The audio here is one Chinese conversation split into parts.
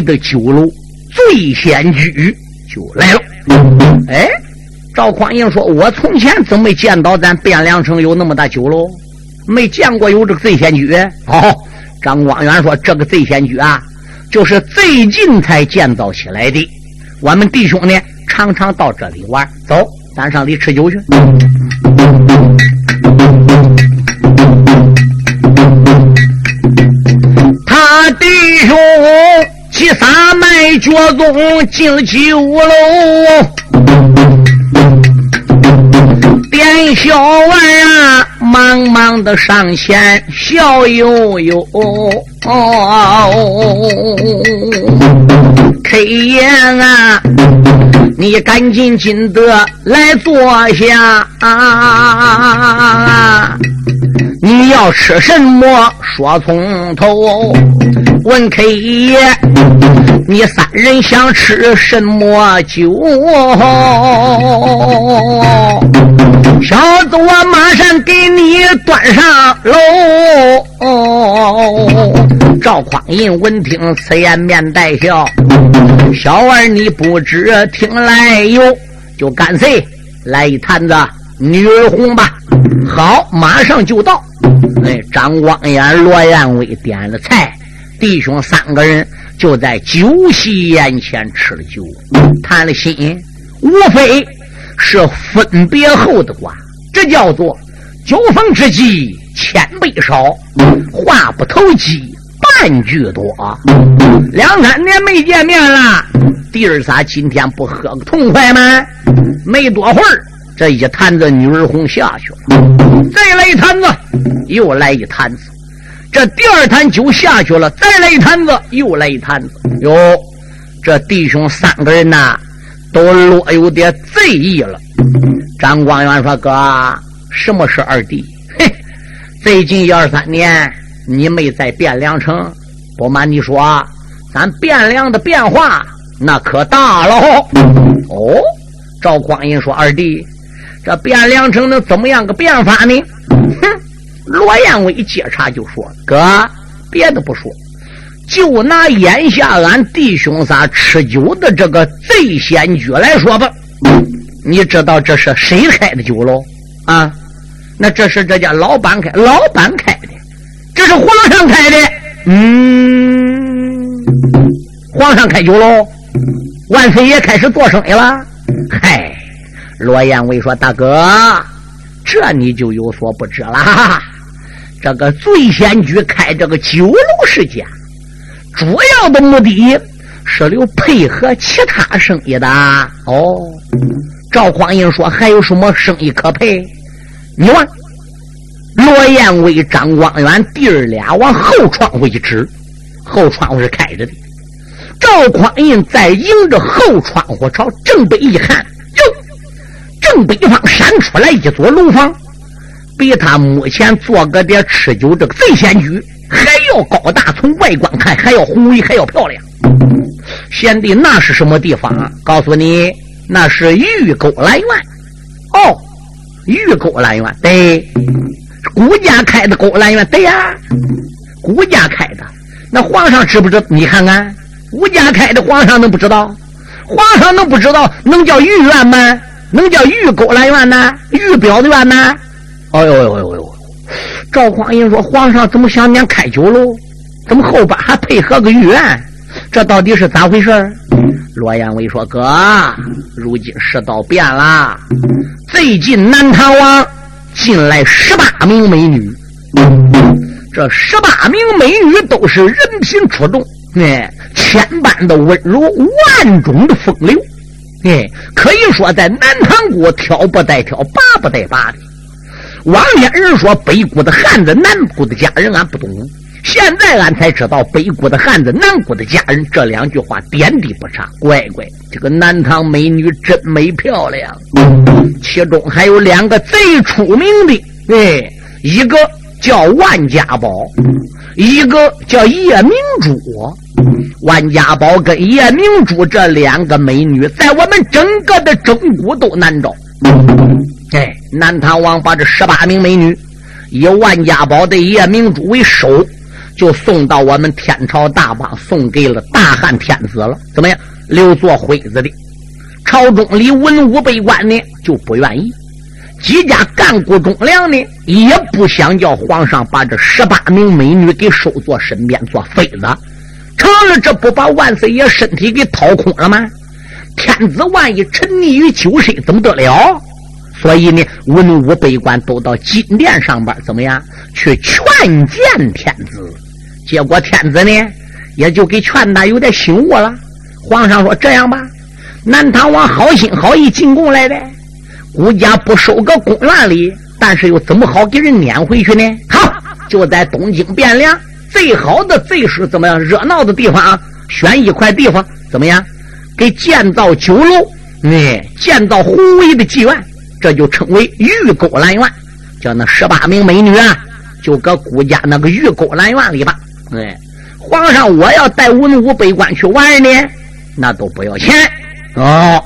的酒楼醉仙居就来了。哎，赵匡胤说：“我从前怎么没见到咱汴梁城有那么大酒楼？没见过有这个醉仙居。”哦，张光远说：“这个醉仙居啊，就是最近才建造起来的。我们弟兄呢，常常到这里玩。走，咱上里吃酒去。”他弟兄骑撒迈脚踪进酒楼，店小二啊，忙忙的上前笑悠悠。K 爷啊，你赶紧进得来坐下啊！你要吃什么？说从头。问 K 爷，你三人想吃什么酒？小子，我马上给你端上楼。赵匡胤闻听此言，面带笑。小儿，你不知听来有，就干脆来一坛子女儿红吧。好，马上就到。哎，张光彦、罗彦威点了菜，弟兄三个人就在酒席宴前吃了酒，谈了心，无非是分别后的话。这叫做酒逢知己千杯少，话不投机半句多。两三年没见面了，弟儿仨今天不喝个痛快吗？没多会儿。这一坛子女儿红下去了，再来一坛子，又来一坛子。这第二坛酒下去了，再来一坛子，又来一坛子。哟，这弟兄三个人呐，都落有点醉意了。张光远说：“哥，什么是二弟？嘿，最近一二三年，你没在汴梁城。不瞒你说，咱汴梁的变化那可大了。哦，赵光英说：二弟。”这汴梁城能怎么样个变法呢？哼！罗彦威接茬就说：“哥，别的不说，就拿眼下俺弟兄仨吃酒的这个醉仙居来说吧。你知道这是谁开的酒楼啊？那这是这家老板开，老板开的，这是皇上开的。嗯，皇上开酒楼，万岁爷开始做生意了。嗨。”罗彦威说：“大哥，这你就有所不知了。这个醉仙居开这个酒楼世家，主要的目的是留配合其他生意的。哦，赵匡胤说还有什么生意可配？你问。罗彦威、张光远弟儿俩往后窗户一指，后窗户是开着的。赵匡胤再迎着后窗户朝正北一看。”哟正北方闪出来一座楼房，比他目前做个点吃酒这个醉仙居还要高大，从外观看还要宏伟，还要漂亮。贤弟，那是什么地方啊？告诉你，那是玉沟兰园。哦，玉沟兰园，对，孤家开的沟兰园，对呀，孤家开的。那皇上知不知？你看看，孤家开的，皇上能不知道？皇上能不知道？能叫御苑吗？能叫玉沟兰园呢？玉表的院呢？哎呦呦呦呦！赵匡胤说：“皇上怎么想念开酒楼？怎么后边还配合个御苑？这到底是咋回事？”罗延威说：“哥，如今世道变了，最近南唐王进来十八名美女，这十八名美女都是人品出众，哎，千般的温柔，万种的风流。”哎，可以说在南唐国挑不带挑，拔不带拔的。往年人说北国的汉子，南国的佳人，俺不懂。现在俺才知道北国的汉子，南国的佳人，这两句话点滴不差。乖乖，这个南唐美女真美漂亮，其中还有两个最出名的，哎，一个叫万家宝，一个叫叶明珠。万家宝跟叶明珠这两个美女，在我们整个的中国都难找。哎，南唐王把这十八名美女，以万家宝的叶明珠为首，就送到我们天朝大邦，送给了大汉天子了。怎么样？留做徽子的。朝中里文武百官呢就不愿意，几家干部忠良呢也不想叫皇上把这十八名美女给收做身边做妃子，成了这不把万岁爷身体给掏空了吗？天子万一沉溺于酒色，怎么得了？所以呢，文武百官都到金殿上边，怎么样去劝谏天子？结果天子呢，也就给劝他有点醒悟了。皇上说：“这样吧，南唐王好心好意进贡来的，国家不收个公园里，但是又怎么好给人撵回去呢？好，就在东京汴梁最好的、最是怎么样热闹的地方啊，选一块地方，怎么样，给建造酒楼，哎，建造宏伟的妓院。”这就称为玉钩兰苑，叫那十八名美女啊，就搁顾家那个玉钩兰苑里吧。哎，皇上，我要带文武百官去玩呢，那都不要钱哦。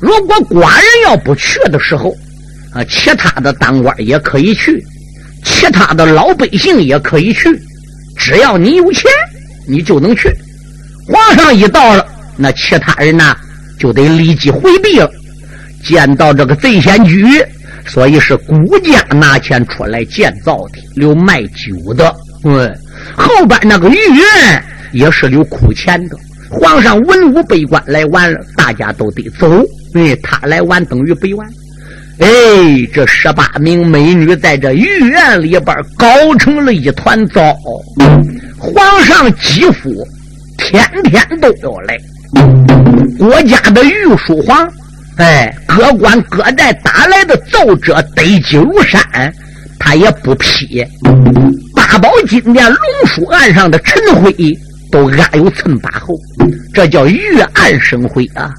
如果寡人要不去的时候，啊，其他的当官也可以去，其他的老百姓也可以去，只要你有钱，你就能去。皇上一到了，那其他人呢，就得立即回避了。见到这个贼仙居，所以是孤家拿钱出来建造的，留卖酒的。嗯，后边那个御苑也是留苦钱的。皇上文武百官来玩了，大家都得走。哎，他来玩等于不玩。哎，这十八名美女在这御苑里边搞成了一团糟。皇上几乎天天都要来，国家的御书房。哎，各官各代打来的奏折堆积如山，他也不批。八宝金殿龙书案上的陈辉都安有寸把后，这叫御案生辉啊！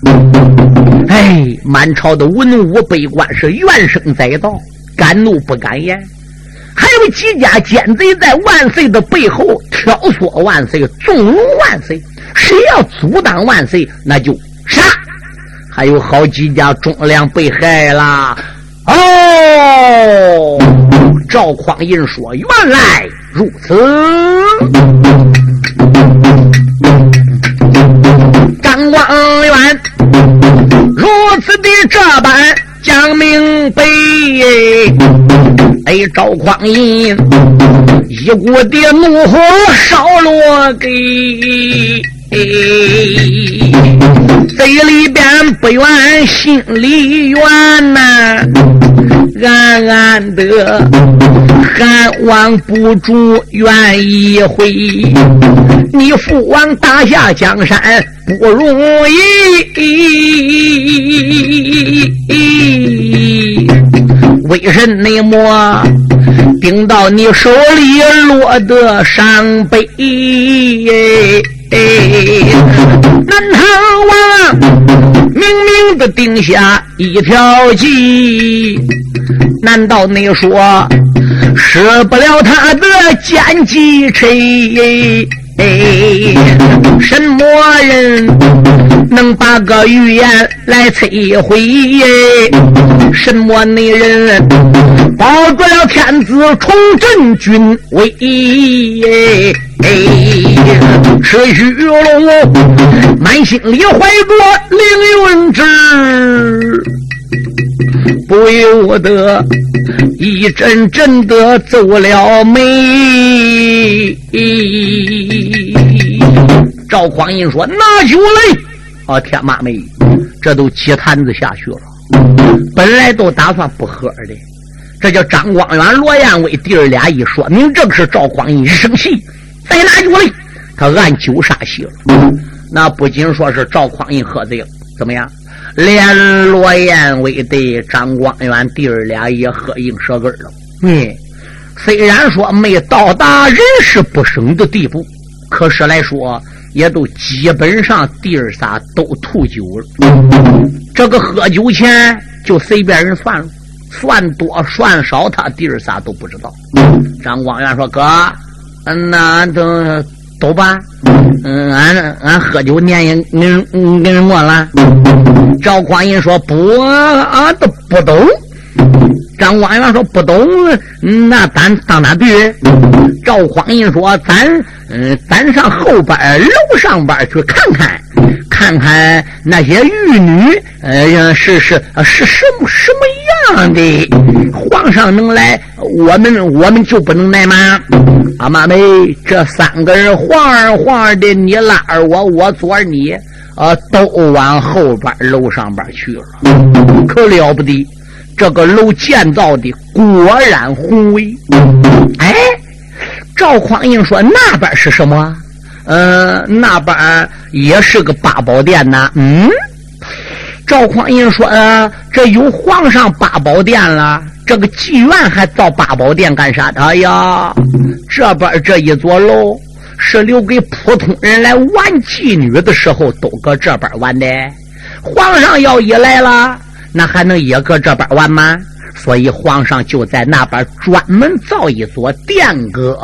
哎，满朝的文武百官是怨声载道，敢怒不敢言。还有几家奸贼在万岁的背后挑唆万岁，纵容万岁。谁要阻挡万岁，那就杀。还有好几家忠良被害了哦！赵匡胤说：“原来如此。”赵匡胤一股的怒火烧落给。嘴里边不怨，心里怨呐，暗暗的还望不住愿意回。你父王打下江山不容易，为什么顶到你手里落得伤悲？南唐王明明的定下一条计，难道你说失不了他的奸计？谁？什么人能把个预言来摧毁？什么女人保住了天子，重振军威？赤须龙满心里怀着凌云志，不由得一阵阵的皱了眉。赵匡胤说：“拿酒来！”哦，天妈妹，这都几坛子下去了。本来都打算不喝的，这叫张光远、罗彦威弟儿俩一说明，正是赵匡胤生气。再拿酒来，他按酒杀戏了。那不仅说是赵匡胤喝醉了，怎么样？连罗彦威的张光远弟儿俩也喝硬舌根了。嗯，虽然说没到达人事不省的地步，可是来说也都基本上弟儿仨都吐酒了。这个喝酒钱就随便人算了，算多算少，他弟儿仨都不知道。张光远说：“哥。”嗯，那都都吧。嗯，俺俺喝酒年也跟跟什么了？赵匡胤说不，俺都不懂。张光元说：“不懂，那咱到哪去？”赵匡胤说：“咱嗯，咱上后边楼上边去看看，看看那些玉女，呃，是是是什么什么样的？皇上能来，我们我们就不能来吗？”阿妈妹，这三个人晃儿晃儿的，你拉着我，我左你，呃，都往后边楼上边去了，可了不得。这个楼建造的果然宏伟。哎，赵匡胤说那边是什么？呃，那边也是个八宝殿呐。嗯，赵匡胤说，呃，这有皇上八宝殿了，这个妓院还造八宝殿干啥？哎呀，这边这一座楼是留给普通人来玩妓女的时候都搁这边玩的。皇上要一来了。那还能也搁这边玩吗？所以皇上就在那边专门造一座殿阁，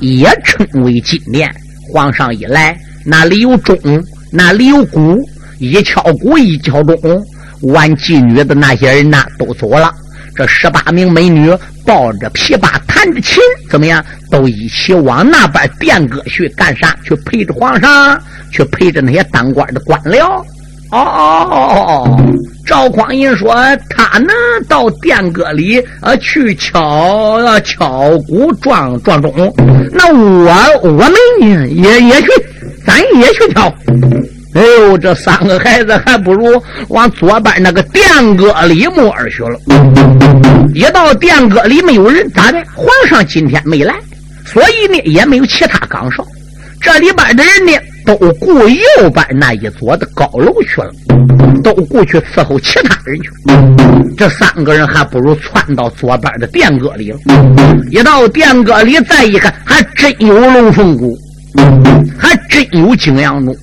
也称为金殿。皇上一来，那里有钟，那里有鼓，一敲鼓一敲钟，玩妓女的那些人呐都走了。这十八名美女抱着琵琶，弹着琴，怎么样？都一起往那边殿阁去干啥？去陪着皇上，去陪着那些当官的官僚。哦哦哦哦！赵匡胤说：“他能到殿阁里呃去敲敲鼓撞撞钟，那我我们呢也也去，咱也去敲。哎呦，这三个孩子还不如往左边那个殿阁里摸儿去了。一到殿阁里没有人，咋的？皇上今天没来，所以呢也没有其他岗哨。这里边的人呢？”都顾右边那一座的高楼去了，都过去伺候其他人去。这三个人还不如窜到左边的殿阁里了。一到殿阁里，再一看，还真有龙凤鼓，还真有景阳钟。